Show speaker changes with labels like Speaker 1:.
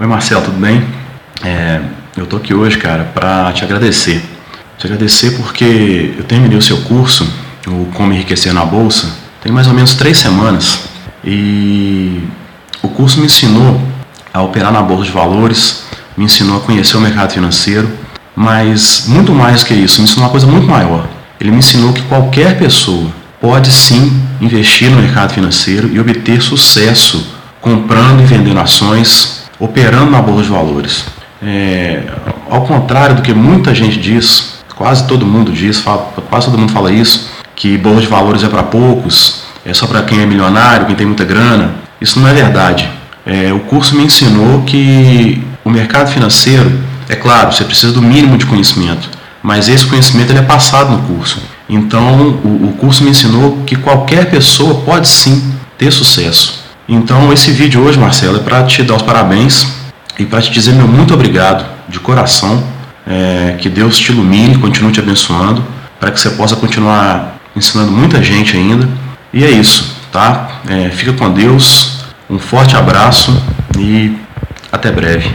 Speaker 1: Oi Marcelo, tudo bem? É, eu tô aqui hoje, cara, para te agradecer. Te agradecer porque eu terminei o seu curso, o Como Enriquecer na Bolsa, tem mais ou menos três semanas e o curso me ensinou a operar na Bolsa de Valores, me ensinou a conhecer o mercado financeiro, mas muito mais que isso, me ensinou uma coisa muito maior. Ele me ensinou que qualquer pessoa pode sim investir no mercado financeiro e obter sucesso comprando e vendendo ações, operando na bolsa de valores. É, ao contrário do que muita gente diz, quase todo mundo diz, fala, quase todo mundo fala isso, que bolsa de valores é para poucos, é só para quem é milionário, quem tem muita grana. Isso não é verdade. É, o curso me ensinou que o mercado financeiro, é claro, você precisa do mínimo de conhecimento, mas esse conhecimento ele é passado no curso. Então, o, o curso me ensinou que qualquer pessoa pode sim ter sucesso. Então, esse vídeo hoje, Marcelo, é para te dar os parabéns e para te dizer meu muito obrigado de coração. É, que Deus te ilumine, continue te abençoando, para que você possa continuar ensinando muita gente ainda. E é isso, tá? É, fica com Deus, um forte abraço e até breve.